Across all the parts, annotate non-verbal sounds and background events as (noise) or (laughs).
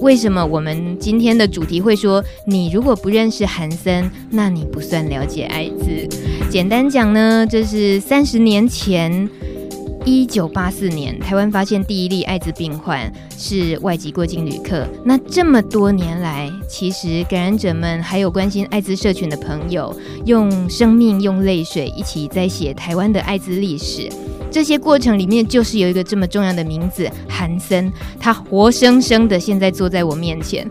为什么我们今天的主题会说，你如果不认识韩森，那你不算了解艾滋。简单讲呢，这是三十年前。一九八四年，台湾发现第一例艾滋病患是外籍过境旅客。那这么多年来，其实感染者们还有关心艾滋社群的朋友，用生命、用泪水一起在写台湾的艾滋历史。这些过程里面，就是有一个这么重要的名字——韩森，他活生生的现在坐在我面前。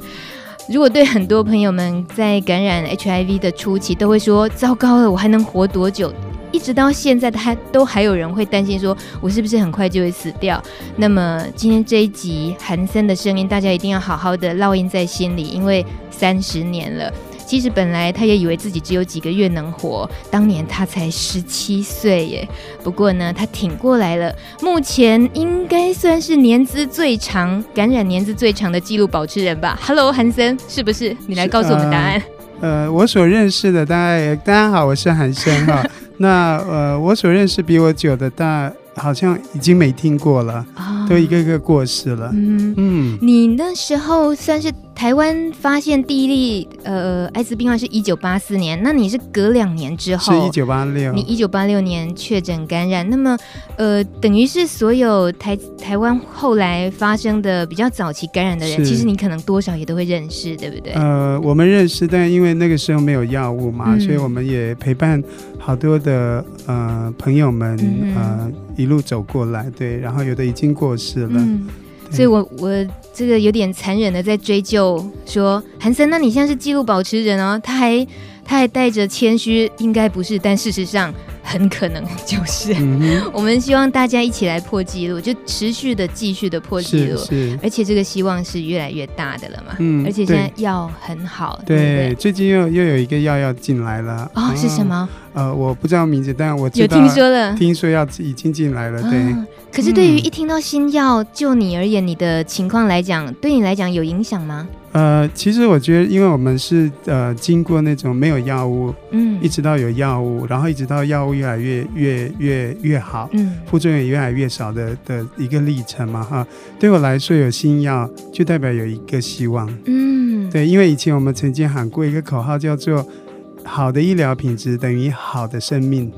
如果对很多朋友们在感染 HIV 的初期都会说：“糟糕了，我还能活多久？”一直到现在，他都还有人会担心说，我是不是很快就会死掉？那么今天这一集韩森的声音，大家一定要好好的烙印在心里，因为三十年了。其实本来他也以为自己只有几个月能活，当年他才十七岁耶。不过呢，他挺过来了，目前应该算是年资最长、感染年资最长的纪录保持人吧。(laughs) Hello，韩森，是不是？你来告诉我们答案。呃，呃，我所认识的，大家大家好，我是韩森哈。(laughs) 那呃，我所认识比我久的大，好像已经没听过了，哦、都一个个过世了。嗯嗯，嗯你那时候算是。台湾发现第一例呃艾滋病患是一九八四年，那你是隔两年之后，是一九八六，你一九八六年确诊感染，那么呃等于是所有台台湾后来发生的比较早期感染的人，其实你可能多少也都会认识，对不对？呃，我们认识，但因为那个时候没有药物嘛，嗯、所以我们也陪伴好多的呃朋友们、嗯、呃一路走过来，对，然后有的已经过世了。嗯所以我，我我这个有点残忍的在追究说，韩森，那你现在是记录保持人哦？他还他还带着谦虚，应该不是，但事实上很可能就是。嗯、我们希望大家一起来破纪录，就持续的继续的破纪录，是是而且这个希望是越来越大的了嘛。嗯，而且现在药很好，对，对，对，最近又又有一个药要进来了。哦，是什么？呃，我不知道名字，但我有听说了，听说要已经进来了，对。哦可是，对于一听到新药，嗯、就你而言，你的情况来讲，对你来讲有影响吗？呃，其实我觉得，因为我们是呃经过那种没有药物，嗯，一直到有药物，然后一直到药物越来越越越越好，嗯，副作用也越来越少的的一个历程嘛，哈。对我来说，有新药就代表有一个希望，嗯，对，因为以前我们曾经喊过一个口号，叫做“好的医疗品质等于好的生命”。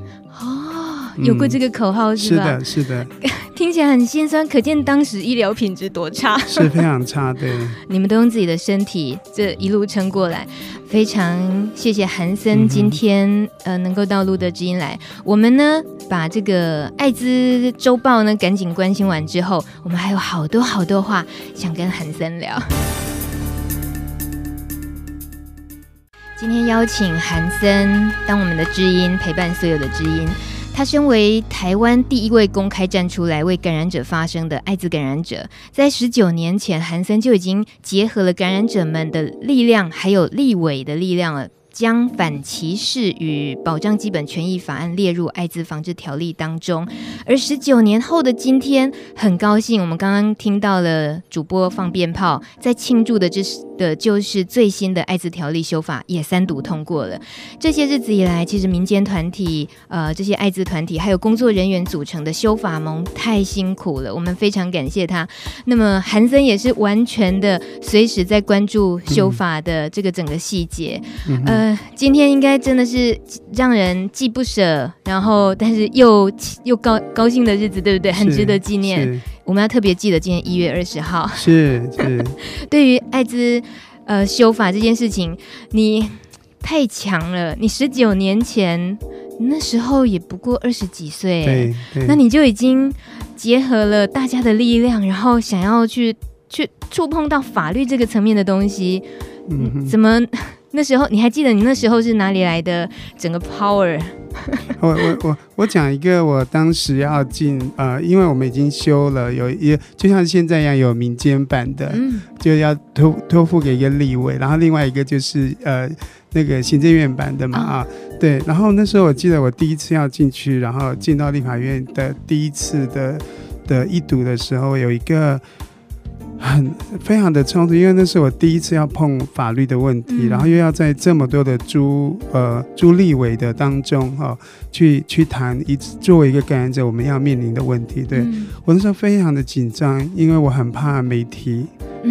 哦，有过这个口号是吧？嗯、是的，是的。(laughs) 听起来很心酸，可见当时医疗品质多差，(laughs) 是非常差。对，(laughs) 你们都用自己的身体这一路撑过来，非常谢谢韩森今天、嗯、呃能够到路德知音来。我们呢把这个艾滋周报呢赶紧关心完之后，我们还有好多好多话想跟韩森聊。今天邀请韩森当我们的知音，陪伴所有的知音。他身为台湾第一位公开站出来为感染者发声的艾滋感染者，在十九年前，韩森就已经结合了感染者们的力量，还有立委的力量了。将反歧视与保障基本权益法案列入艾滋防治条例当中，而十九年后的今天，很高兴我们刚刚听到了主播放鞭炮，在庆祝的这是的就是最新的艾滋条例修法也三读通过了。这些日子以来，其实民间团体、呃这些艾滋团体还有工作人员组成的修法盟太辛苦了，我们非常感谢他。那么韩森也是完全的随时在关注修法的这个整个细节，嗯、呃。今天应该真的是让人既不舍，然后但是又又高高兴的日子，对不对？很值得纪念。我们要特别记得今天一月二十号。是是。(laughs) 对于艾滋呃修法这件事情，你太强了。你十九年前那时候也不过二十几岁，对，对，那你就已经结合了大家的力量，然后想要去去触碰到法律这个层面的东西，嗯，怎么？那时候你还记得你那时候是哪里来的整个 power？(laughs) 我我我我讲一个，我当时要进呃，因为我们已经修了，有一就像现在一样有民间版的，嗯、就要托托付给一个立委，然后另外一个就是呃那个行政院版的嘛啊，对，然后那时候我记得我第一次要进去，然后进到立法院的第一次的的一读的时候，有一个。很非常的冲突，因为那是我第一次要碰法律的问题，嗯、然后又要在这么多的朱呃朱立伟的当中哈、哦，去去谈一作为一个感染者我们要面临的问题。对、嗯、我那时候非常的紧张，因为我很怕媒体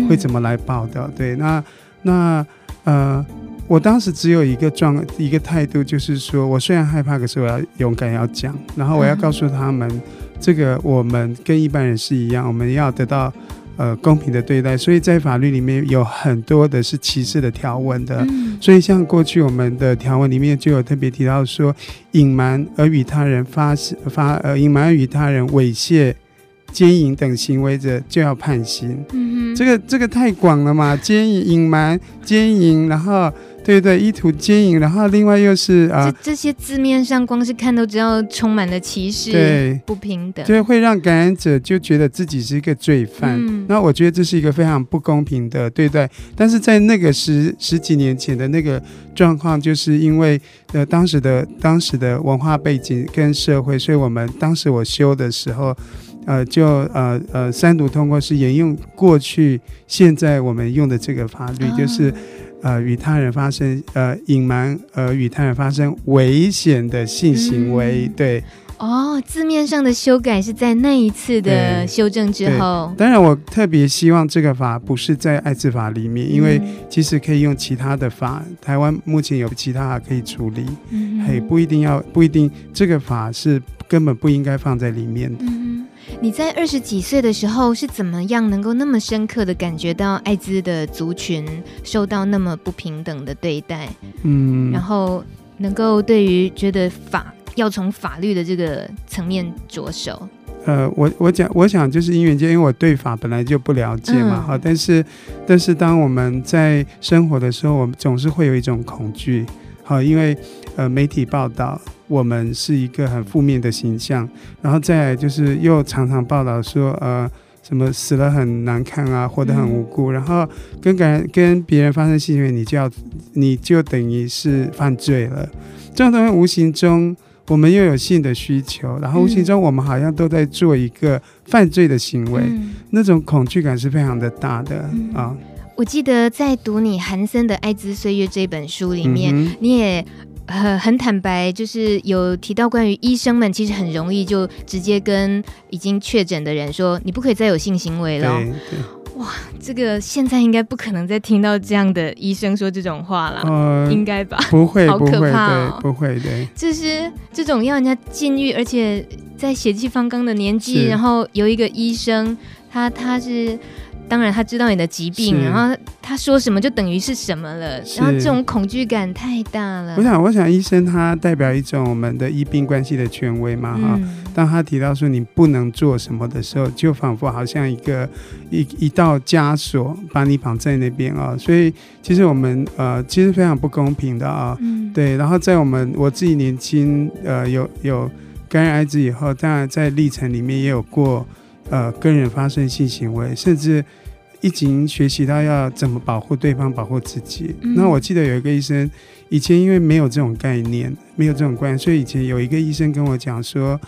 会怎么来报道？对，那那呃，我当时只有一个状一个态度，就是说我虽然害怕，可是我要勇敢要讲，然后我要告诉他们，嗯、这个我们跟一般人是一样，我们要得到。呃，公平的对待，所以在法律里面有很多的是歧视的条文的，嗯、所以像过去我们的条文里面就有特别提到说，隐瞒而与他人发发呃隐瞒而与他人猥亵、奸淫等行为者就要判刑。嗯哼，这个这个太广了嘛，奸淫、隐瞒、奸淫，然后。对对，意图接引，然后另外又是啊，这这些字面上光是看都知道充满了歧视，对，不平等，对，会让感染者就觉得自己是一个罪犯。嗯，那我觉得这是一个非常不公平的对待。但是在那个十十几年前的那个状况，就是因为呃当时的当时的文化背景跟社会，所以我们当时我修的时候，呃，就呃呃三读通过是沿用过去现在我们用的这个法律，哦、就是。呃，与他人发生呃隐瞒，呃与他人发生危险的性行为，嗯、对。哦，字面上的修改是在那一次的修正之后。当然，我特别希望这个法不是在艾滋法里面，嗯、因为其实可以用其他的法。台湾目前有其他法可以处理，嗯，嘿，不一定要不一定这个法是根本不应该放在里面的。嗯你在二十几岁的时候是怎么样能够那么深刻的感觉到艾滋的族群受到那么不平等的对待？嗯，然后能够对于觉得法要从法律的这个层面着手。呃，我我讲我想就是因为因为我对法本来就不了解嘛，好、嗯，但是但是当我们在生活的时候，我们总是会有一种恐惧，好，因为呃媒体报道。我们是一个很负面的形象，然后再来就是又常常报道说，呃，什么死了很难看啊，活得很无辜，嗯、然后跟感跟别人发生性行为，你就要你就等于是犯罪了。这种东西无形中我们又有性的需求，然后无形中我们好像都在做一个犯罪的行为，嗯、那种恐惧感是非常的大的、嗯、啊。我记得在读你韩森的《艾滋岁月》这本书里面，嗯、你也。很很坦白，就是有提到关于医生们其实很容易就直接跟已经确诊的人说，你不可以再有性行为了。哇，这个现在应该不可能再听到这样的医生说这种话了，呃、应该吧？不会，好可怕哦，不会，对。就是这种要人家禁欲，而且在血气方刚的年纪，然后有一个医生，他他是。当然，他知道你的疾病，然后他说什么就等于是什么了，然后这种恐惧感太大了。我想，我想，医生他代表一种我们的医病关系的权威嘛，哈、嗯。当他提到说你不能做什么的时候，就仿佛好像一个一一道枷锁把你绑在那边啊。所以，其实我们呃，其实非常不公平的啊。嗯、对。然后在我们我自己年轻呃有有感染艾滋以后，当然在历程里面也有过。呃，跟人发生性行为，甚至已经学习到要怎么保护对方、保护自己。嗯、那我记得有一个医生，以前因为没有这种概念，没有这种观念，所以以前有一个医生跟我讲说：“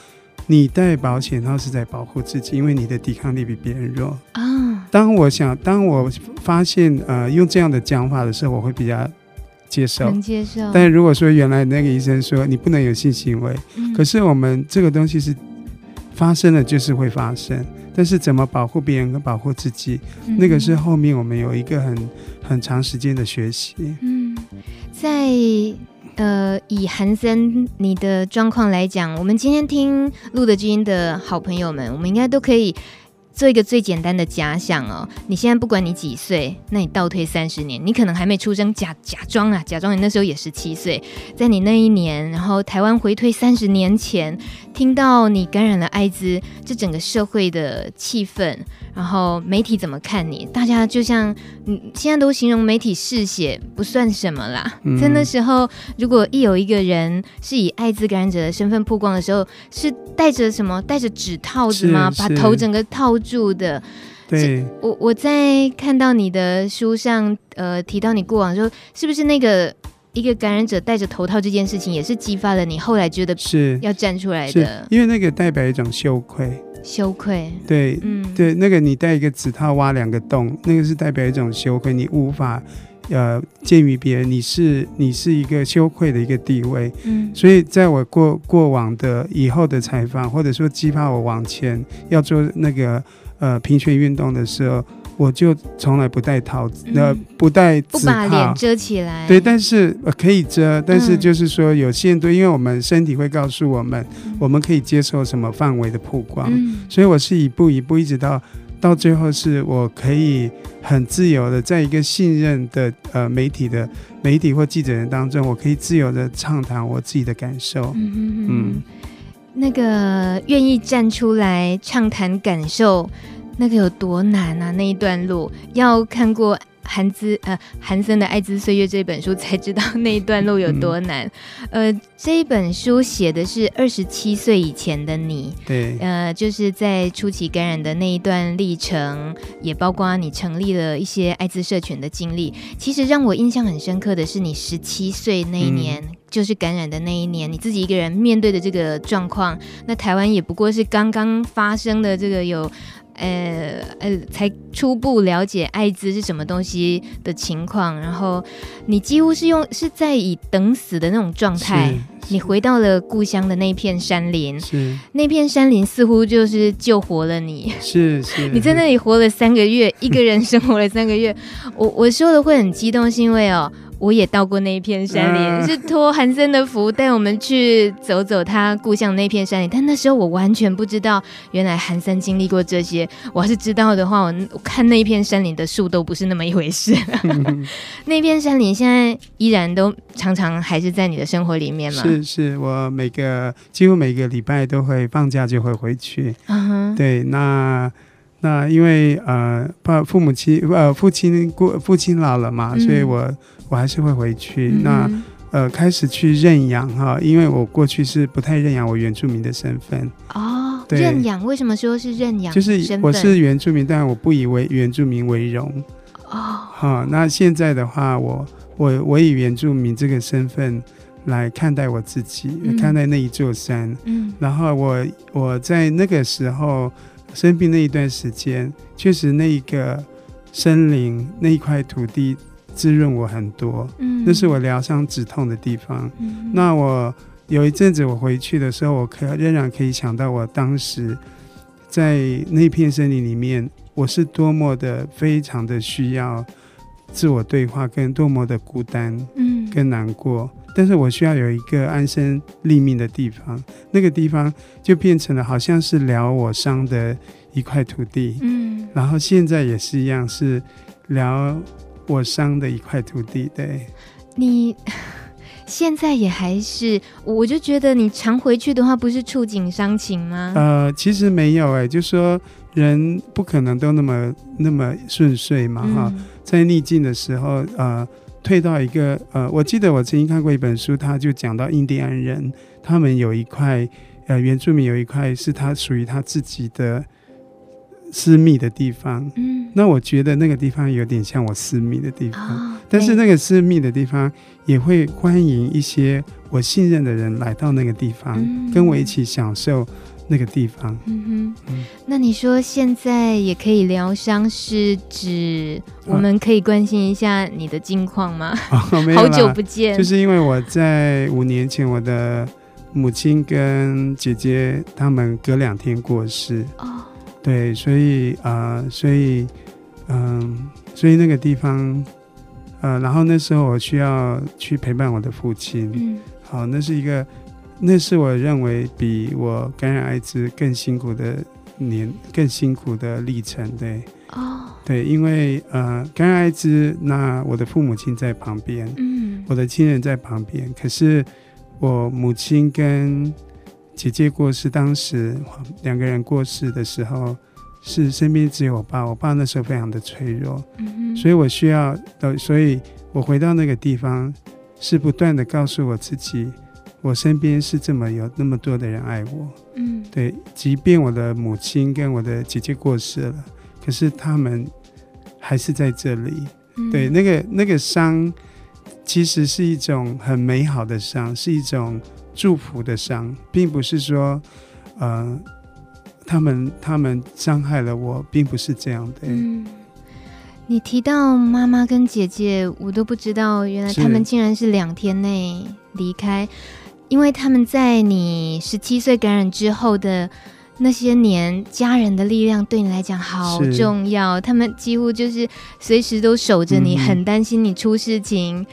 你戴保险套是在保护自己，因为你的抵抗力比别人弱。”啊，当我想，当我发现呃用这样的讲法的时候，我会比较接受，能接受。但如果说原来那个医生说你不能有性行为，嗯、可是我们这个东西是。发生了就是会发生，但是怎么保护别人跟保护自己，嗯、那个是后面我们有一个很很长时间的学习。嗯，在呃以韩森你的状况来讲，我们今天听路德基因的好朋友们，我们应该都可以。做一个最简单的假想哦，你现在不管你几岁，那你倒退三十年，你可能还没出生，假假装啊，假装你那时候也十七岁，在你那一年，然后台湾回退三十年前，听到你感染了艾滋，这整个社会的气氛。然后媒体怎么看你？大家就像你现在都形容媒体嗜血不算什么啦。嗯、在那时候，如果一有一个人是以艾滋感染者的身份曝光的时候，是戴着什么？戴着纸套子吗？把头整个套住的。对，我我在看到你的书上，呃，提到你过往说，是不是那个一个感染者戴着头套这件事情，也是激发了你后来觉得是要站出来的？因为那个代表一种羞愧。羞愧，对，嗯，对，那个你戴一个指套挖两个洞，那个是代表一种羞愧，你无法呃见于别人，你是你是一个羞愧的一个地位，嗯，所以在我过过往的以后的采访，或者说激发我往前要做那个呃平权运动的时候，我就从来不戴套子，那、嗯、不戴不把脸遮起来。对，但是、呃、可以遮，但是就是说有限度，嗯、因为我们身体会告诉我们，嗯、我们可以接受什么范围的曝光。嗯、所以我是一步一步一直到到最后，是我可以很自由的，在一个信任的呃媒体的媒体或记者人当中，我可以自由的畅谈我自己的感受。嗯嗯，嗯那个愿意站出来畅谈感受。那个有多难啊？那一段路要看过韩资呃韩森的《爱滋岁月》这本书才知道那一段路有多难。嗯、呃，这一本书写的是二十七岁以前的你，对，呃，就是在初期感染的那一段历程，也包括你成立了一些艾滋社群的经历。其实让我印象很深刻的是，你十七岁那一年，嗯、就是感染的那一年，你自己一个人面对的这个状况。那台湾也不过是刚刚发生的这个有。呃呃，才初步了解艾滋是什么东西的情况，然后你几乎是用是在以等死的那种状态，你回到了故乡的那片山林，是。那片山林似乎就是救活了你，是 (laughs) 是，你在那里活了三个月，一个人生活了三个月，我我说的会很激动，是因为哦。我也到过那一片山林，呃、是托韩森的福带我们去走走他故乡那片山林。但那时候我完全不知道，原来韩森经历过这些。我要是知道的话，我我看那一片山林的树都不是那么一回事。(laughs) 那片山林现在依然都常常还是在你的生活里面吗？是是，我每个几乎每个礼拜都会放假就会回去。嗯哼，对，那那因为呃，爸父母亲呃父亲过父亲老了嘛，嗯、所以我。我还是会回去，嗯、那呃开始去认养哈，因为我过去是不太认养我原住民的身份哦。对认养为什么说是认养？就是我是原住民，但我不以为原住民为荣哦。好，那现在的话，我我我以原住民这个身份来看待我自己，嗯、看待那一座山。嗯，然后我我在那个时候生病那一段时间，确实那一个森林那一块土地。滋润我很多，嗯，那是我疗伤止痛的地方。嗯，那我有一阵子我回去的时候，我可仍然可以想到我当时在那片森林里面，我是多么的非常的需要自我对话，跟多么的孤单，嗯，跟难过。嗯，但是我需要有一个安身立命的地方，那个地方就变成了好像是疗我伤的一块土地，嗯，然后现在也是一样，是疗。我伤的一块土地，对。你现在也还是，我就觉得你常回去的话，不是触景伤情吗？呃，其实没有哎、欸，就说人不可能都那么那么顺遂嘛，哈、嗯。在逆境的时候，呃，退到一个呃，我记得我曾经看过一本书，他就讲到印第安人，他们有一块呃原住民有一块是他属于他自己的。私密的地方，嗯，那我觉得那个地方有点像我私密的地方，哦、但是那个私密的地方也会欢迎一些我信任的人来到那个地方，嗯、跟我一起享受那个地方。嗯哼，嗯，那你说现在也可以疗伤，是指我们可以关心一下你的近况吗？(laughs) 哦、没有好久不见，就是因为我在五年前，我的母亲跟姐姐他们隔两天过世。哦。对，所以啊、呃，所以嗯、呃，所以那个地方，呃，然后那时候我需要去陪伴我的父亲。嗯，好，那是一个，那是我认为比我感染艾滋更辛苦的年，更辛苦的历程。对，哦，对，因为呃，感染艾滋，那我的父母亲在旁边，嗯，我的亲人在旁边，可是我母亲跟姐姐过世，当时两个人过世的时候，是身边只有我爸。我爸那时候非常的脆弱，嗯、所以我需要的，所以我回到那个地方，是不断的告诉我自己，我身边是这么有那么多的人爱我。嗯，对，即便我的母亲跟我的姐姐过世了，可是他们还是在这里。嗯、对，那个那个伤，其实是一种很美好的伤，是一种。祝福的伤，并不是说，呃，他们他们伤害了我，并不是这样的。嗯，你提到妈妈跟姐姐，我都不知道，原来他们竟然是两天内离开，因为他们在你十七岁感染之后的那些年家人的力量对你来讲好重要，他们几乎就是随时都守着你，嗯、很担心你出事情。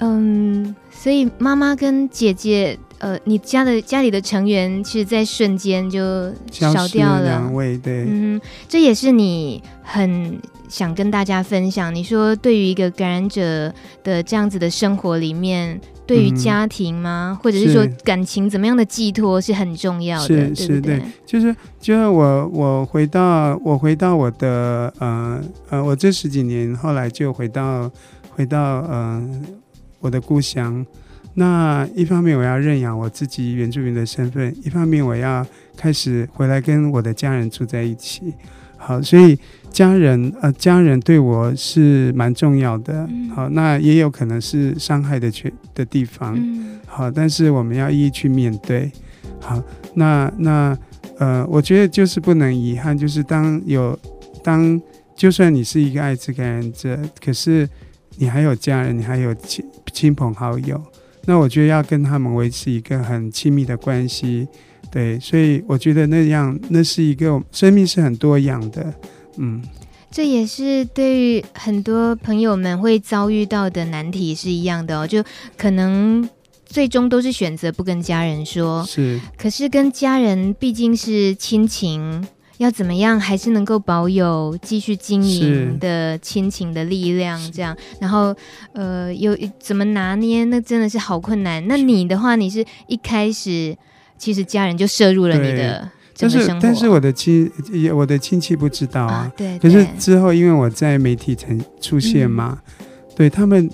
嗯，所以妈妈跟姐姐，呃，你家的家里的成员，其实，在瞬间就少掉了两位。对，嗯，这也是你很想跟大家分享。你说，对于一个感染者的这样子的生活里面，对于家庭吗？嗯、或者是说感情怎么样的寄托是很重要的，是对不对？对，就是就是我我回到我回到我的呃呃，我这十几年后来就回到回到呃。我的故乡，那一方面我要认养我自己原住民的身份，一方面我要开始回来跟我的家人住在一起。好，所以家人呃，家人对我是蛮重要的。好，那也有可能是伤害的缺的地方。好，但是我们要一一去面对。好，那那呃，我觉得就是不能遗憾，就是当有当就算你是一个艾滋感染者，可是。你还有家人，你还有亲亲朋好友，那我觉得要跟他们维持一个很亲密的关系，对，所以我觉得那样那是一个生命是很多样的，嗯，这也是对于很多朋友们会遭遇到的难题是一样的哦，就可能最终都是选择不跟家人说，是，可是跟家人毕竟是亲情。要怎么样还是能够保有继续经营的亲情的力量？这样，然后呃，有怎么拿捏？那真的是好困难。那你的话，你是一开始其实家人就摄入了你的整个生活，但是但是我的亲我的亲戚不知道啊。啊对，对，可是之后因为我在媒体曾出现嘛，嗯、对他们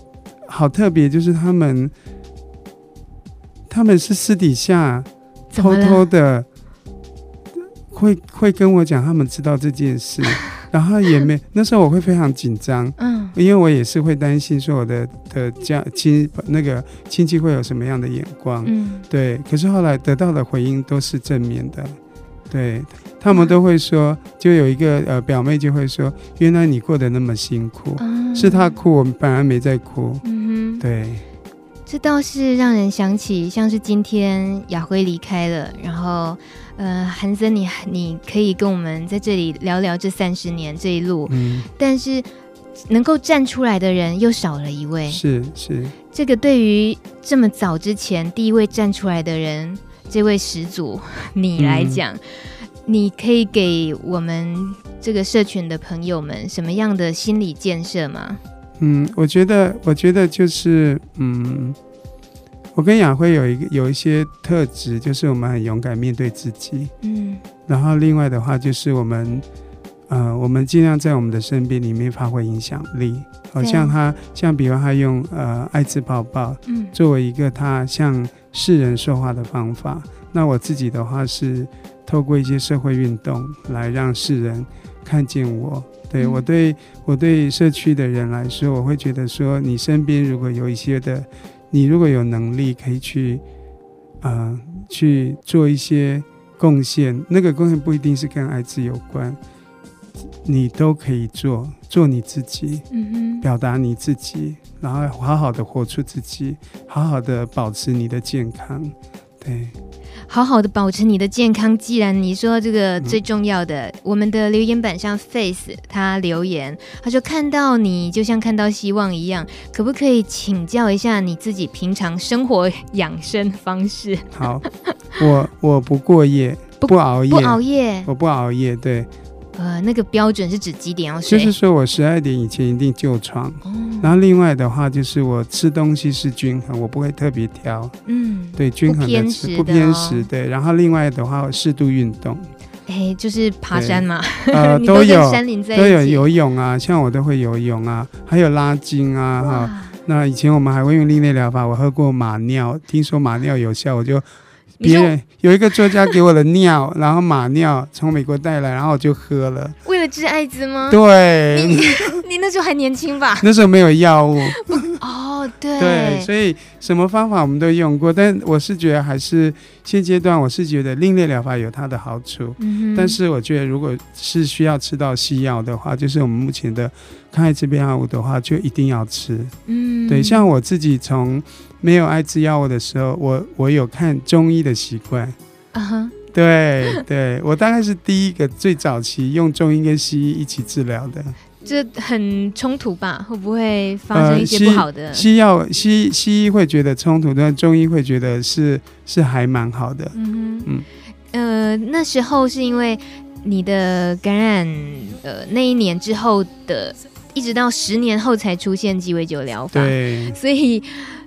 好特别，就是他们他们是私底下偷偷的。会会跟我讲，他们知道这件事，(laughs) 然后也没那时候我会非常紧张，嗯，因为我也是会担心说我的的家亲那个亲戚会有什么样的眼光，嗯，对。可是后来得到的回应都是正面的，对，他们都会说，就有一个呃表妹就会说，原来你过得那么辛苦，嗯，是她哭，我们本来没在哭，嗯哼，对。这倒是让人想起，像是今天雅辉离开了，然后。呃，韩森，你你可以跟我们在这里聊聊这三十年这一路，嗯，但是能够站出来的人又少了一位，是是。这个对于这么早之前第一位站出来的人，这位始祖 (laughs) 你来讲，嗯，你可以给我们这个社群的朋友们什么样的心理建设吗？嗯，我觉得，我觉得就是，嗯。我跟雅辉有一个有一些特质，就是我们很勇敢面对自己，嗯，然后另外的话就是我们，呃，我们尽量在我们的身边里面发挥影响力，好像他像比如他用呃爱滋抱抱，嗯，作为一个他向世人说话的方法，那我自己的话是透过一些社会运动来让世人看见我，对，我对我对社区的人来说，我会觉得说你身边如果有一些的。你如果有能力，可以去，呃，去做一些贡献。那个贡献不一定是跟艾滋有关，你都可以做，做你自己，嗯哼，表达你自己，然后好好的活出自己，好好的保持你的健康，对。好好的保持你的健康。既然你说这个最重要的，嗯、我们的留言板上 Face 他留言，他说看到你就像看到希望一样，可不可以请教一下你自己平常生活 (laughs) 养生方式？好，我我不过夜，不熬夜，不熬夜，我不熬夜，对。呃，那个标准是指几点要睡？就是说我十二点以前一定就床，哦，然后另外的话就是我吃东西是均衡，我不会特别挑，嗯，对，均衡的吃，不偏食，哦，对。然后另外的话，我适度运动，哎，就是爬山嘛，呃，(laughs) 都有，都有游泳啊，像我都会游泳啊，还有拉筋啊，哈。那以前我们还会用另类疗法，我喝过马尿，听说马尿有效，我就。别人有一个作家给我的尿，然后马尿从美国带来，然后我就喝了。为了治艾滋吗？对。你 (laughs) 你那时候还年轻吧？那时候没有药物。哦，对。对，所以什么方法我们都用过，但我是觉得还是现阶段，我是觉得另类疗法有它的好处。嗯。但是我觉得，如果是需要吃到西药的话，就是我们目前的抗艾滋病药物的话，就一定要吃。嗯。对，像我自己从。没有艾滋药物的时候，我我有看中医的习惯，啊哈，对对，我大概是第一个最早期用中医跟西医一起治疗的。(laughs) 这很冲突吧？会不会发生一些不好的？呃、西药西西医会觉得冲突，但中医会觉得是是还蛮好的。嗯哼嗯呃，那时候是因为你的感染，呃，那一年之后的，一直到十年后才出现鸡尾酒疗法。对，所以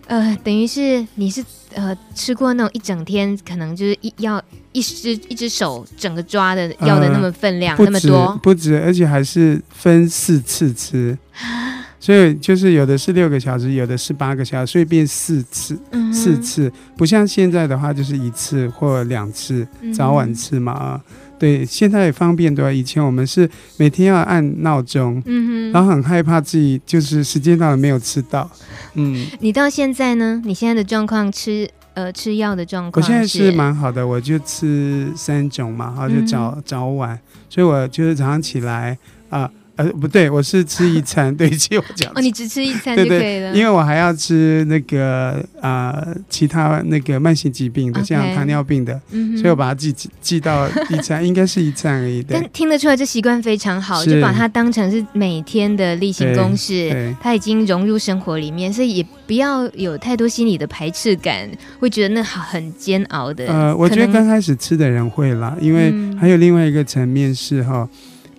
呃，等于是你是呃吃过那种一整天，可能就是一要。一只一只手整个抓的要的那么分量，呃、那么多。不止，而且还是分四次吃，(gasps) 所以就是有的是六个小时，有的是八个小时，所以变四次，嗯、四次。不像现在的话就是一次或两次，早晚吃嘛啊，对，现在也方便对吧。以前我们是每天要按闹钟，嗯哼，然后很害怕自己就是时间到了没有吃到，嗯，你到现在呢？你现在的状况吃？呃，吃药的状况，我现在是蛮好的，我就吃三种嘛，然后就早、嗯、早晚，所以我就是早上起来啊。呃呃，不对，我是吃一餐，对不起，我讲哦，你只吃一餐就可以了，对对，因为我还要吃那个呃其他那个慢性疾病的，像糖尿病的，嗯、所以我把它记记到一餐，应该是一餐而已。但听得出来这习惯非常好，就把它当成是每天的例行公事，它已经融入生活里面，所以也不要有太多心理的排斥感，会觉得那好很煎熬的。呃，我觉得刚开始吃的人会啦，因为还有另外一个层面是哈。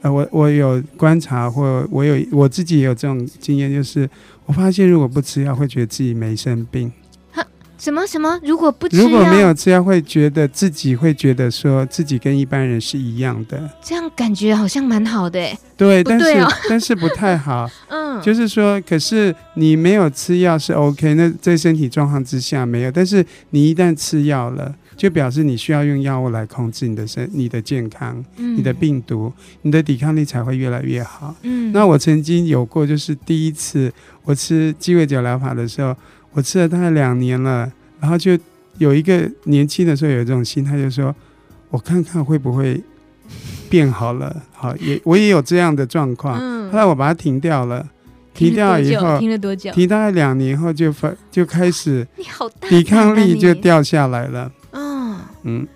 呃，我我有观察，或我有我自己也有这种经验，就是我发现如果不吃药，会觉得自己没生病。哈？什么什么？如果不吃药，如果没有吃药，会觉得自己会觉得说自己跟一般人是一样的。这样感觉好像蛮好的，对，但是但是不太好。(laughs) 嗯，就是说，可是你没有吃药是 OK，那在身体状况之下没有，但是你一旦吃药了。就表示你需要用药物来控制你的身、你的健康、嗯、你的病毒、你的抵抗力才会越来越好。嗯，那我曾经有过，就是第一次我吃鸡尾酒疗法的时候，我吃了大概两年了，然后就有一个年轻的时候有这种心态，就说我看看会不会变好了。好，也我也有这样的状况。嗯，后来我把它停掉了，停掉以后停了多久？停大概两年后就发就开始，抵抗力就掉下来了。嗯，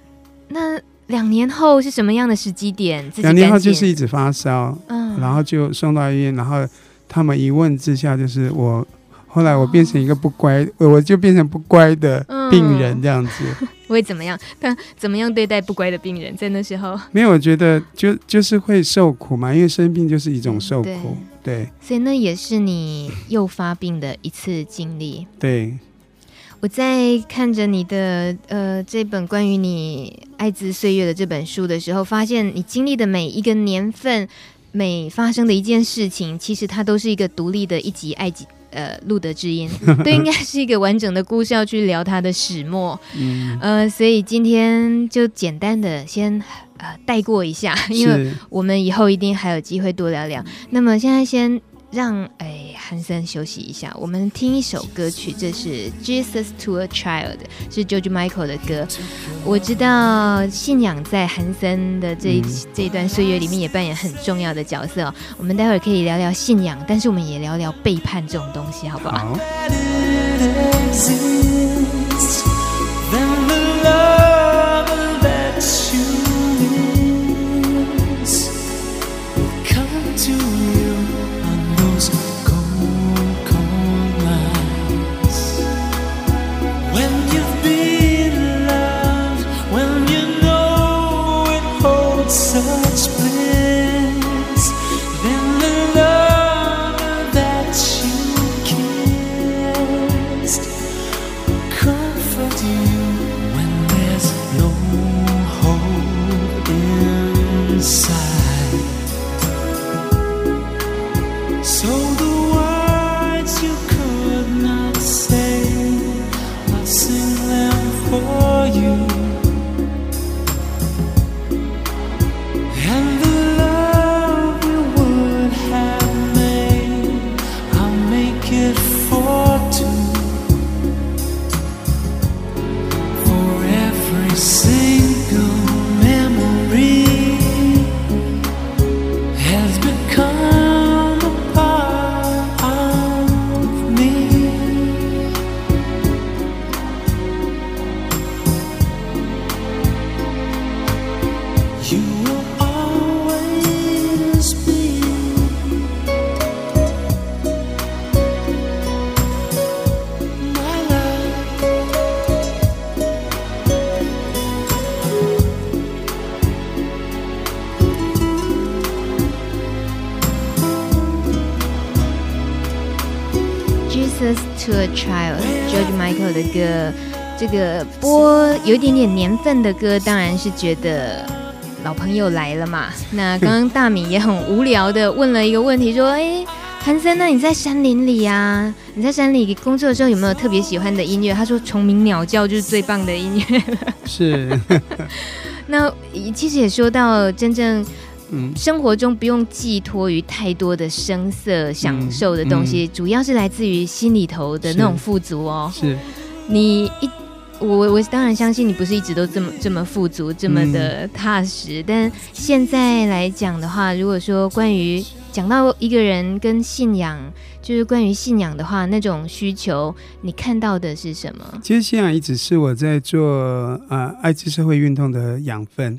那两年后是什么样的时机点？两年后就是一直发烧，嗯，然后就送到医院，然后他们一问之下，就是我后来我变成一个不乖，哦、我就变成不乖的病人这样子。会、嗯、怎么样？他怎么样对待不乖的病人？在那时候，没有，我觉得就就是会受苦嘛，因为生病就是一种受苦，嗯、对。对，所以那也是你又发病的一次经历，对。我在看着你的呃这本关于你爱滋岁月的这本书的时候，发现你经历的每一个年份，每发生的一件事情，其实它都是一个独立的一集爱滋呃路德之音，(laughs) 都应该是一个完整的故事要去聊它的始末。嗯，呃，所以今天就简单的先呃带过一下，因为我们以后一定还有机会多聊聊。那么现在先。让哎，韩森休息一下，我们听一首歌曲，这是《Jesus to a Child》，是 George Michael 的歌。我知道信仰在韩森的这一、嗯、这一段岁月里面也扮演很重要的角色哦。我们待会儿可以聊聊信仰，但是我们也聊聊背叛这种东西，好不好？好个播有一点点年份的歌，当然是觉得老朋友来了嘛。那刚刚大米也很无聊的问了一个问题，说：“哎，韩森，那你在山林里啊？你在山里工作的时候有没有特别喜欢的音乐？”他说：“虫鸣鸟叫就是最棒的音乐。(laughs) ”是。(laughs) 那其实也说到真正。嗯生活中不用寄托于太多的声色享受的东西，嗯嗯、主要是来自于心里头的那种富足哦。是，你一我我当然相信你不是一直都这么这么富足，这么的踏实。嗯、但现在来讲的话，如果说关于讲到一个人跟信仰，就是关于信仰的话，那种需求，你看到的是什么？其实信仰一直是我在做呃爱之社会运动的养分。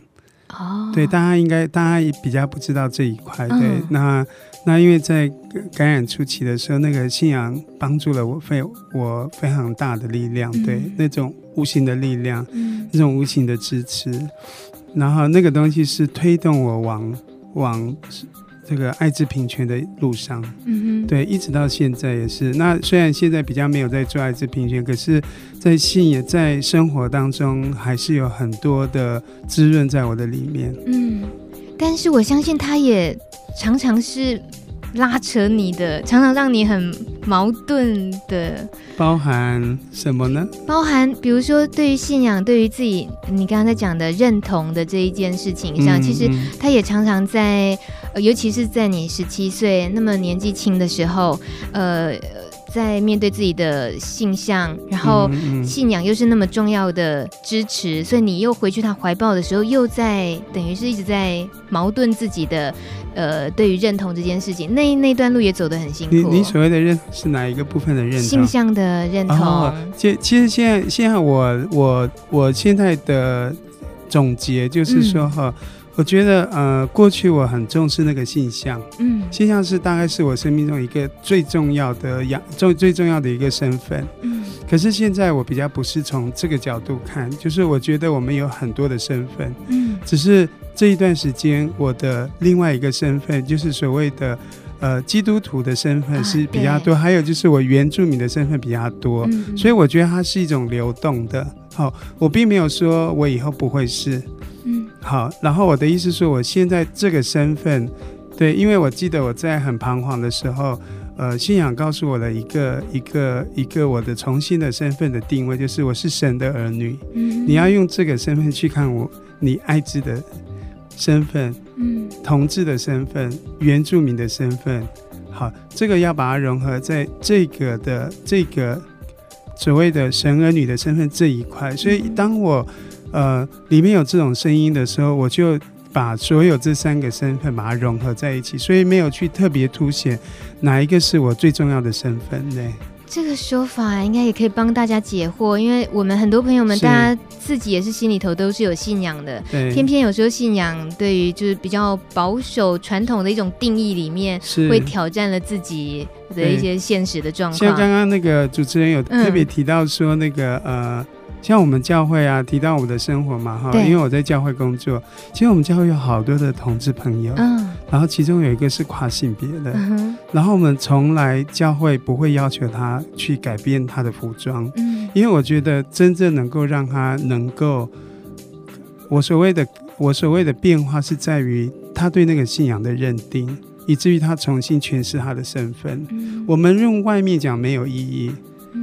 哦，对，大家应该大家也比较不知道这一块。对，嗯、那那因为在感染初期的时候，那个信仰帮助了我非我非常大的力量，对，嗯、那种无形的力量，嗯、那种无形的支持，然后那个东西是推动我往往。这个爱滋平权的路上，嗯哼，对，一直到现在也是。那虽然现在比较没有在做爱滋平权，可是，在信也在生活当中，还是有很多的滋润在我的里面。嗯，但是我相信他也常常是。拉扯你的，常常让你很矛盾的，包含什么呢？包含比如说，对于信仰，对于自己，你刚刚在讲的认同的这一件事情上，嗯、其实他也常常在，呃、尤其是在你十七岁那么年纪轻的时候，呃。在面对自己的性向，然后信仰又是那么重要的支持，嗯嗯、所以你又回去他怀抱的时候，又在等于是一直在矛盾自己的，呃，对于认同这件事情，那那段路也走得很辛苦。你你所谓的认是哪一个部分的认同？性向的认同。其、哦、其实现在现在我我我现在的总结就是说哈。嗯我觉得，呃，过去我很重视那个性向，嗯，性向是大概是我生命中一个最重要的养重最重要的一个身份，嗯。可是现在我比较不是从这个角度看，就是我觉得我们有很多的身份，嗯，只是这一段时间我的另外一个身份，就是所谓的呃基督徒的身份是比较多，啊、还有就是我原住民的身份比较多，嗯，所以我觉得它是一种流动的。好，我并没有说我以后不会是。好，然后我的意思是，我现在这个身份，对，因为我记得我在很彷徨的时候，呃，信仰告诉我的一个一个一个我的重新的身份的定位，就是我是神的儿女。嗯，你要用这个身份去看我，你爱子的身份，嗯，同志的身份，原住民的身份，好，这个要把它融合在这个的这个所谓的神儿女的身份这一块。所以当我。呃，里面有这种声音的时候，我就把所有这三个身份把它融合在一起，所以没有去特别凸显哪一个是我最重要的身份。对，这个说法应该也可以帮大家解惑，因为我们很多朋友们，大家自己也是心里头都是有信仰的，偏偏有时候信仰对于就是比较保守传统的一种定义里面，是会挑战了自己的一些现实的状况。像刚刚那个主持人有特别提到说那个、嗯、呃。像我们教会啊，提到我们的生活嘛，哈，因为我在教会工作，其实我们教会有好多的同志朋友，嗯，然后其中有一个是跨性别的，嗯，然后我们从来教会不会要求他去改变他的服装，嗯，因为我觉得真正能够让他能够，我所谓的我所谓的变化是在于他对那个信仰的认定，以至于他重新诠释他的身份，嗯，我们用外面讲没有意义。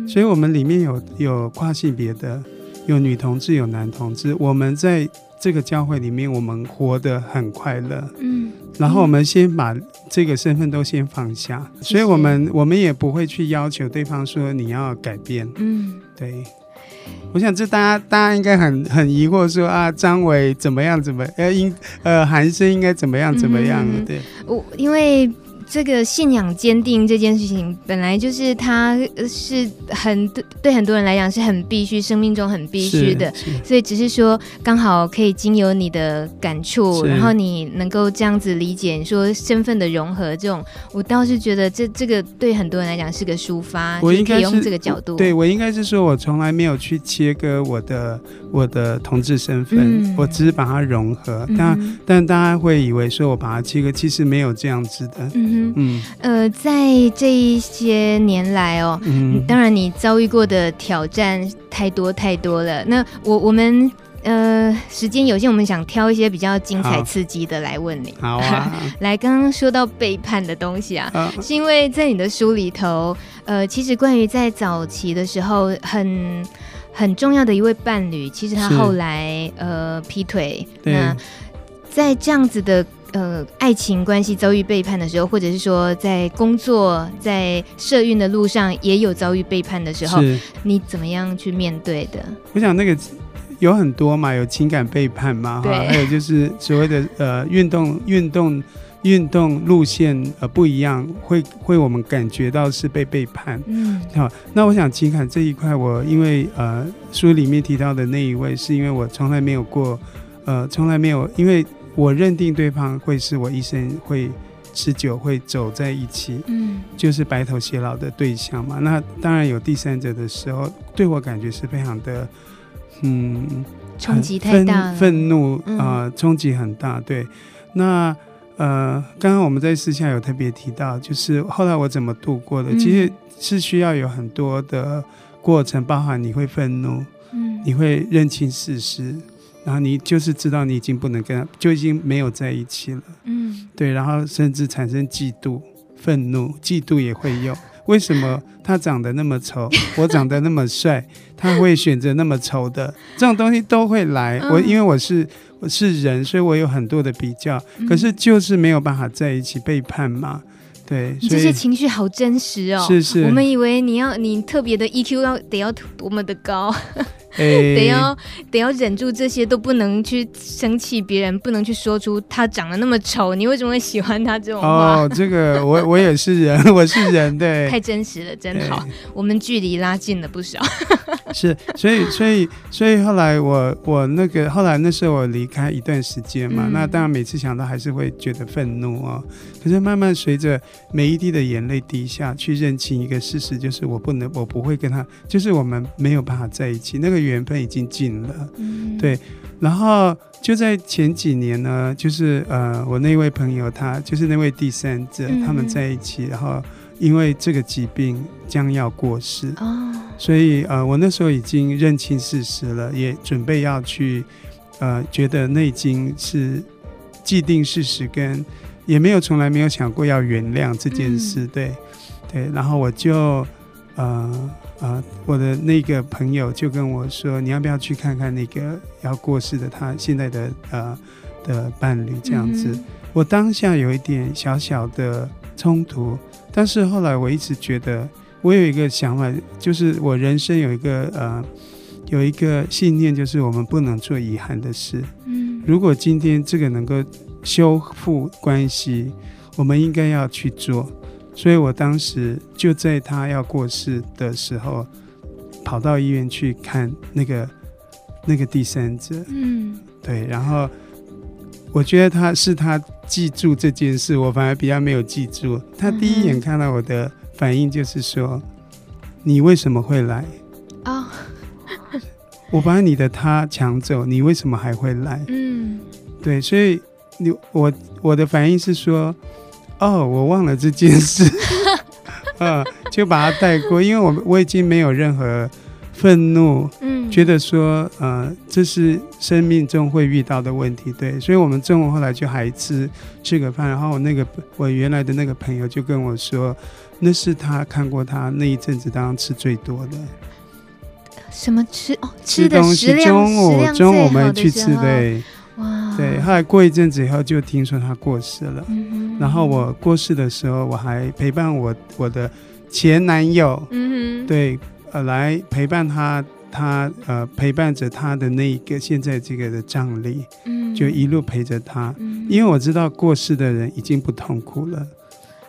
所以，我们里面有有跨性别的，有女同志，有男同志。我们在这个教会里面，我们活得很快乐。嗯，然后我们先把这个身份都先放下，所以我们我们也不会去要求对方说你要改变。嗯，对。我想这大家大家应该很很疑惑说啊，张伟怎么样怎么呃应呃韩生应该怎么样怎么样？嗯、对，我因为。这个信仰坚定这件事情，本来就是它是很对很多人来讲是很必须，生命中很必须的。所以只是说刚好可以经由你的感触，然后你能够这样子理解，你说身份的融合这种，我倒是觉得这这个对很多人来讲是个抒发。我应该用这个角度，对我应该是说我从来没有去切割我的我的同志身份，嗯、我只是把它融合。但、嗯、但大家会以为说我把它切割，其实没有这样子的。嗯嗯嗯，呃，在这一些年来哦，嗯，当然你遭遇过的挑战太多太多了。那我我们呃时间有限，我们想挑一些比较精彩刺激的来问你。好啊，(laughs) 来，刚刚说到背叛的东西啊，啊是因为在你的书里头，呃，其实关于在早期的时候很很重要的一位伴侣，其实他后来呃劈腿，那在这样子的。呃，爱情关系遭遇背叛的时候，或者是说在工作、在社运的路上也有遭遇背叛的时候，你怎么样去面对的？我想那个有很多嘛，有情感背叛嘛，哈，还有就是所谓的呃运动、运动、运动路线呃不一样，会会我们感觉到是被背叛。嗯，好，那我想情感这一块，我因为呃书里面提到的那一位，是因为我从来没有过，呃，从来没有因为。我认定对方会是我一生会持久会走在一起，嗯，就是白头偕老的对象嘛。那当然有第三者的时候，对我感觉是非常的，嗯，冲击太大，愤怒啊，呃，冲击很大。对，那呃，刚刚我们在私下有特别提到，就是后来我怎么度过的，其实是需要有很多的过程，包含你会愤怒，嗯，你会认清事实。然后你就是知道你已经不能跟他，就已经没有在一起了。嗯，对，然后甚至产生嫉妒、愤怒，嫉妒也会有。为什么他长得那么丑，(laughs) 我长得那么帅，他会选择那么丑的？这种东西都会来。我因为我是我是人，所以我有很多的比较，可是就是没有办法在一起，背叛嘛。对，这些情绪好真实哦。是是，我们以为你要你特别的 EQ 要得要多么的高。(laughs) 欸、(laughs) 得要得要忍住这些，都不能去生气别人，不能去说出他长得那么丑，你为什么会喜欢他这种话？哦，这个我我也是人，我是人，对，(laughs) 太真实了，真好，我们距离拉近了不少。(laughs) 是，所以所以所以后来我我那个后来那时候我离开一段时间嘛，嗯、那当然每次想到还是会觉得愤怒哦。可是慢慢随着每一滴的眼泪滴下去，认清一个事实，就是我不能，我不会跟他，就是我们没有办法在一起，那个。缘分已经尽了，嗯，对。然后就在前几年呢，就是呃，我那位朋友他就是那位第三者，嗯，他们在一起，然后因为这个疾病将要过世，哦，所以呃，我那时候已经认清事实了，也准备要去呃，觉得那已经是既定事实，跟也没有从来没有想过要原谅这件事，嗯，对对。然后我就呃。啊、呃，我的那个朋友就跟我说：“你要不要去看看那个要过世的他现在的呃的伴侣？”这样子，嗯、我当下有一点小小的冲突，但是后来我一直觉得，我有一个想法，就是我人生有一个呃有一个信念，就是我们不能做遗憾的事。嗯，如果今天这个能够修复关系，我们应该要去做。所以我当时就在他要过世的时候，跑到医院去看那个那个第三者。嗯，对。然后我觉得他是他记住这件事，我反而比较没有记住。他第一眼看到我的反应就是说：“你为什么会来？”哦，(laughs) 我把你的他抢走，你为什么还会来？嗯，对。所以你我我的反应是说。哦，我忘了这件事，(laughs) 呃，就把它带过，因为我我已经没有任何愤怒，嗯，觉得说，呃，这是生命中会遇到的问题，对，所以我们中午后来就还吃吃个饭，然后我那个我原来的那个朋友就跟我说，那是他看过他那一阵子当中吃最多的，什么吃？哦，吃的食量，吃东西，中午中午我们去吃，对。哇，对，后来过一阵子以后，就听说他过世了。嗯，然后我过世的时候，我还陪伴我我的前男友，嗯，对，呃，来陪伴他，他呃陪伴着他的那一个现在这个的葬礼，嗯，就一路陪着他，嗯，因为我知道过世的人已经不痛苦了，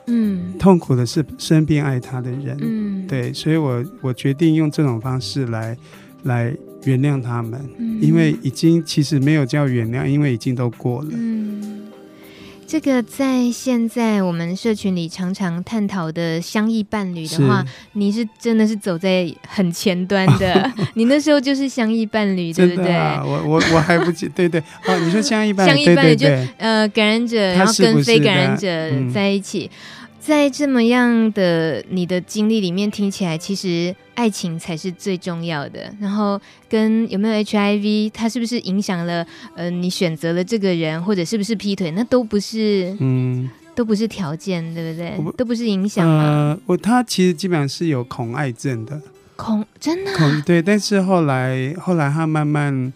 嗯，痛苦的是身边爱他的人，嗯，对，所以我我决定用这种方式来来。原谅他们，嗯、因为已经其实没有叫原谅，因为已经都过了。嗯，这个在现在我们社群里常常探讨的相异伴侣的话，是你是真的是走在很前端的。(laughs) 你那时候就是相异伴侣，对不对？我我我还不记，(laughs) 对对哦，你说相异伴侣，相异伴侣就呃感染者，然后跟非感染者在一起。在这么样的你的经历里面，听起来其实爱情才是最重要的。然后跟有没有 HIV，它是不是影响了呃你选择了这个人，或者是不是劈腿，那都不是，嗯，都不是条件，对不对？不都不是影响。呃，我他其实基本上是有恐爱症的，恐真的、啊、恐对，但是后来后来他慢慢。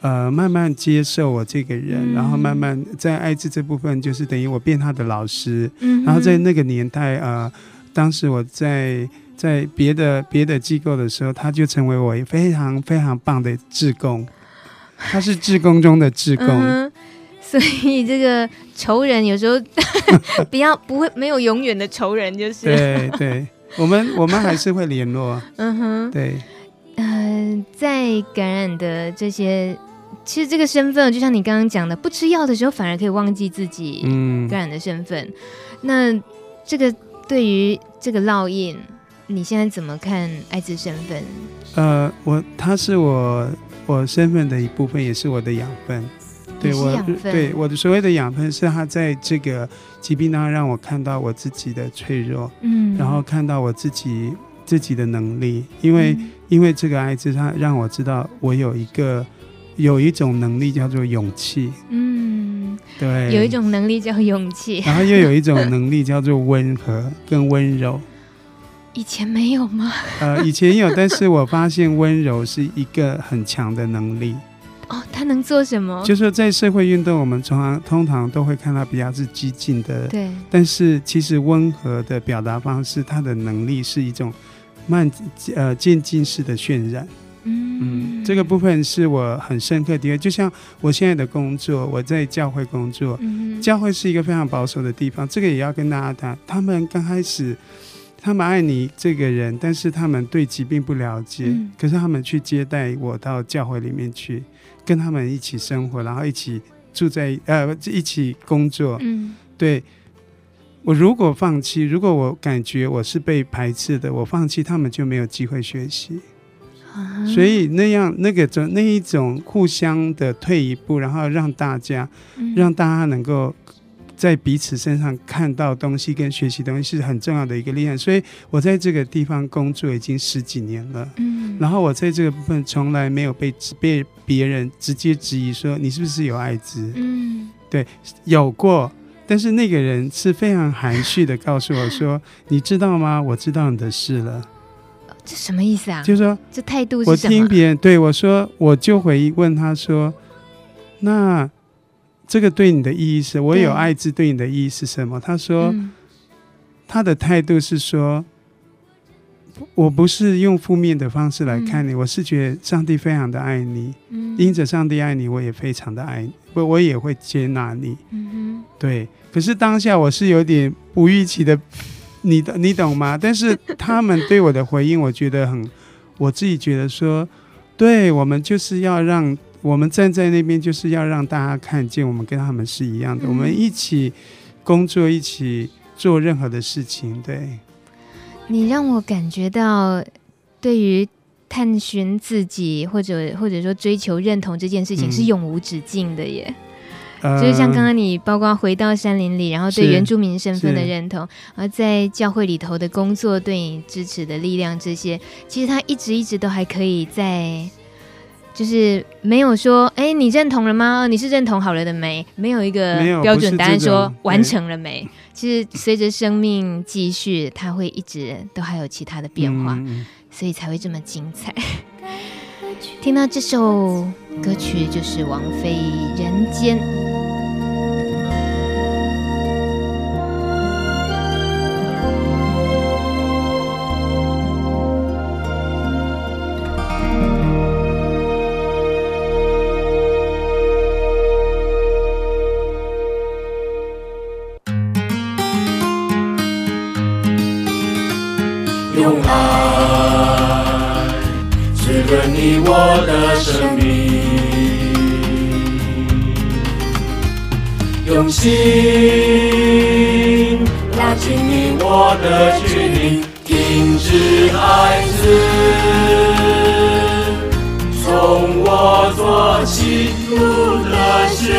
呃，慢慢接受我这个人，嗯、然后慢慢在爱滋这部分，就是等于我变他的老师。嗯、然后在那个年代，呃，当时我在在别的别的机构的时候，他就成为我非常非常棒的志工。(laughs) 他是志工中的志工，嗯，(laughs) 所以这个仇人有时候 (laughs) 不要不会没有永远的仇人，就是对对，我们我们还是会联络。嗯哼，对，嗯、呃，在感染的这些。其实这个身份，就像你刚刚讲的，不吃药的时候反而可以忘记自己感染的身份。嗯、那这个对于这个烙印，你现在怎么看艾滋身份？呃，我他是我我身份的一部分，也是我的养分。对我对我的所谓的养分，是他在这个疾病当中让我看到我自己的脆弱，嗯，然后看到我自己自己的能力，因为、嗯、因为这个艾滋，他让我知道我有一个。有一种能力叫做勇气，嗯，对，有一种能力叫勇气，然后又有一种能力叫做温和跟温柔。以前没有吗？呃，以前有，但是我发现温柔是一个很强的能力。哦，他能做什么？就是说在社会运动，我们通常通常都会看到比较是激进的，对。但是其实温和的表达方式，它的能力是一种慢呃渐进式的渲染。嗯，这个部分是我很深刻的，就像我现在的工作，我在教会工作，嗯、教会是一个非常保守的地方，这个也要跟大家谈。他们刚开始，他们爱你这个人，但是他们对疾病不了解，嗯、可是他们去接待我到教会里面去，跟他们一起生活，然后一起住在呃一起工作。嗯，对，我如果放弃，如果我感觉我是被排斥的，我放弃，他们就没有机会学习。所以那样那个种那一种互相的退一步，然后让大家，嗯、让大家能够在彼此身上看到东西跟学习东西是很重要的一个力量。所以我在这个地方工作已经十几年了，嗯，然后我在这个部分从来没有被被别人直接质疑说你是不是有艾滋，嗯，对，有过，但是那个人是非常含蓄的告诉我说，你知道吗？我知道你的事了。这什么意思啊？就是说，这态度是什么？我听别人对我说，我就回问他说：“那这个对你的意义是，我有爱之对你的意义是什么？”他说：“嗯、他的态度是说，我不是用负面的方式来看你，嗯、我是觉得上帝非常的爱你，嗯、因着上帝爱你，我也非常的爱你，我我也会接纳你。嗯哼对。可是当下我是有点不预期的。”你的你懂吗？但是他们对我的回应，我觉得很，(laughs) 我自己觉得说，对我们就是要让我们站在那边，就是要让大家看见我们跟他们是一样的，嗯、我们一起工作，一起做任何的事情。对，你让我感觉到，对于探寻自己或者或者说追求认同这件事情是永无止境的耶。嗯就是像刚刚你包括回到山林里，然后对原住民身份的认同，而在教会里头的工作对你支持的力量，这些其实他一直一直都还可以在，就是没有说，哎，你认同了吗？你是认同好了的没？没有一个标准答案说完成了没？其实随着生命继续，它会一直都还有其他的变化，嗯、所以才会这么精彩。听到这首歌曲就是王菲《人间》。你我的生命，用心拉近你我的距离，停止艾滋，从我做起，不得学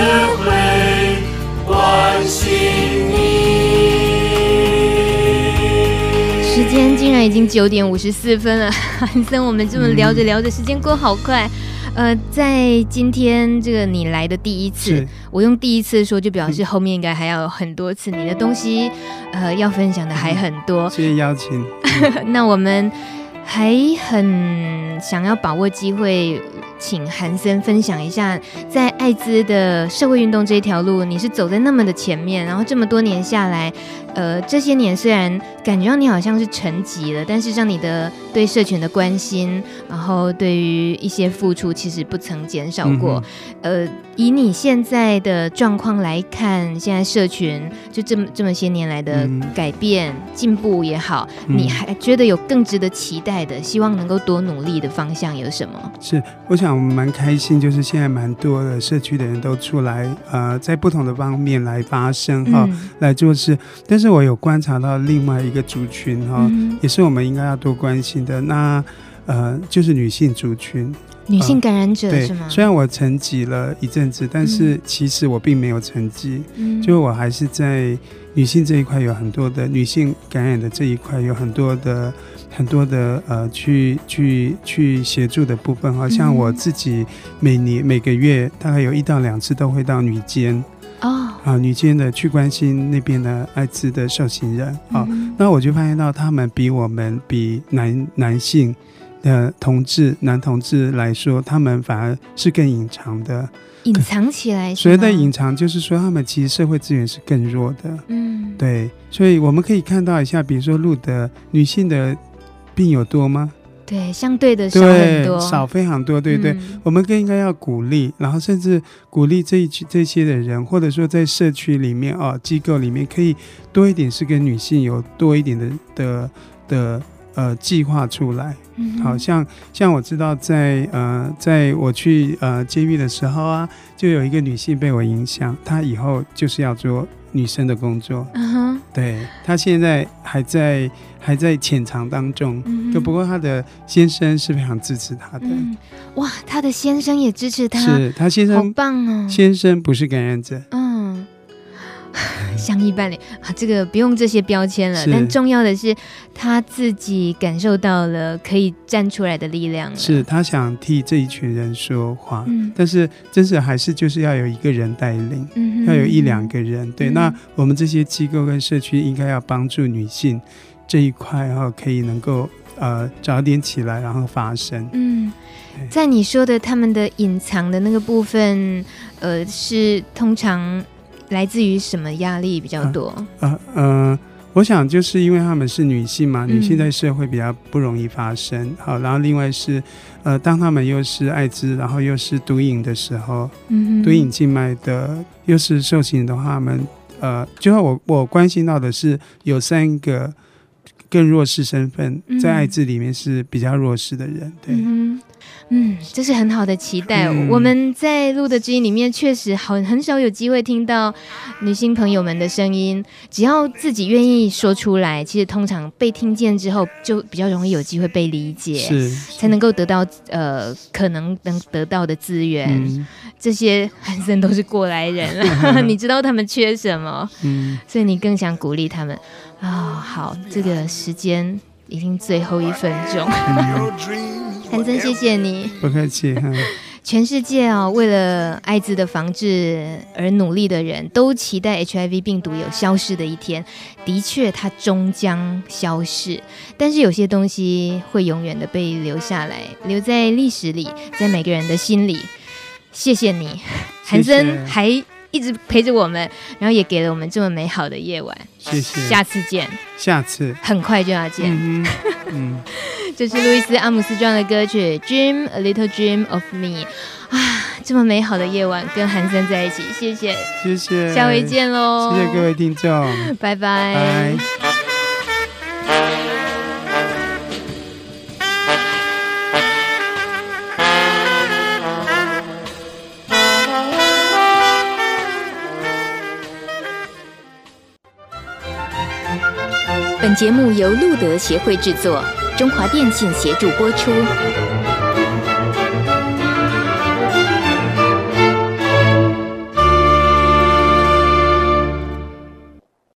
已经九点五十四分了，(laughs) 韩森，我们这么聊着聊着，时间过好快。呃，在今天这个你来的第一次，我用第一次说，就表示后面应该还要有很多次，你的东西呃要分享的还很多。谢谢邀请。(laughs) 那我们还很想要把握机会，请韩森分享一下，在艾滋的社会运动这一条路，你是走在那么的前面，然后这么多年下来。呃，这些年虽然感觉到你好像是沉寂了，但是让你的对社群的关心，然后对于一些付出，其实不曾减少过。嗯、呃，以你现在的状况来看，现在社群就这么这么些年来的改变、嗯、进步也好，你还觉得有更值得期待的，希望能够多努力的方向有什么？是，我想我们蛮开心，就是现在蛮多的社区的人都出来，呃，在不同的方面来发声哈、嗯哦，来做事，但是。我有观察到另外一个族群哈，嗯、也是我们应该要多关心的。那呃，就是女性族群，女性感染者、呃、是吗？虽然我沉寂了一阵子，但是其实我并没有沉寂，嗯、就我还是在女性这一块有很多的女性感染的这一块有很多的很多的呃，去去去协助的部分。好像我自己每年每个月大概有一到两次都会到女监。哦，啊，女监的去关心那边的艾滋的受刑人啊，嗯、那我就发现到他们比我们比男男性的同志男同志来说，他们反而是更隐藏的，隐藏起来。所谓的隐藏，就是说他们其实社会资源是更弱的。嗯，对，所以我们可以看到一下，比如说路德女性的病有多吗？对，相对的少很多，少非常多，对不对？嗯、我们更应该要鼓励，然后甚至鼓励这一这些的人，或者说在社区里面啊、哦，机构里面，可以多一点是跟女性有多一点的的的呃计划出来。嗯、好像像我知道在呃，在我去呃监狱的时候啊，就有一个女性被我影响，她以后就是要做女生的工作。对，他现在还在。还在潜藏当中，嗯、就不过他的先生是非常支持他的。嗯、哇，他的先生也支持他，是他先生好棒哦。先生不是感染者，嗯，相依伴侣啊，这个不用这些标签了。但重要的是他自己感受到了可以站出来的力量，是他想替这一群人说话。嗯、但是真是还是就是要有一个人带领，嗯、要有一两个人。对，嗯、那我们这些机构跟社区应该要帮助女性。这一块哈，可以能够呃早点起来，然后发声。嗯，在你说的他们的隐藏的那个部分，呃，是通常来自于什么压力比较多？呃呃，我想就是因为他们是女性嘛，女性在社会比较不容易发生。嗯、好，然后另外是呃，当他们又是艾滋，然后又是毒瘾的时候，嗯，毒瘾静脉的又是受刑的话，他们呃，就像我我关心到的是有三个。更弱势身份在艾滋里面是比较弱势的人，嗯、对，嗯，嗯，这是很好的期待。嗯、我们在路德之音里面确实很很少有机会听到女性朋友们的声音，只要自己愿意说出来，其实通常被听见之后，就比较容易有机会被理解，是，是才能够得到呃可能能得到的资源。嗯、这些韩森都是过来人了，(laughs) (laughs) 你知道他们缺什么，嗯，所以你更想鼓励他们。啊、哦，好，这个时间已经最后一分钟，韩森，谢谢你，不客气。(laughs) 全世界啊、哦，为了艾滋的防治而努力的人都期待 HIV 病毒有消失的一天。的确，它终将消逝，但是有些东西会永远的被留下来，留在历史里，在每个人的心里。谢谢你，韩森，还。一直陪着我们，然后也给了我们这么美好的夜晚。谢谢，下次见。下次很快就要见。嗯，嗯 (laughs) 这是路易斯阿姆斯壮的歌曲《Dream a Little Dream of Me》啊，这么美好的夜晚，跟韩森在一起，谢谢，谢谢，下回见喽。谢谢各位听众，拜拜。节目由路德协会制作，中华电信协助播出。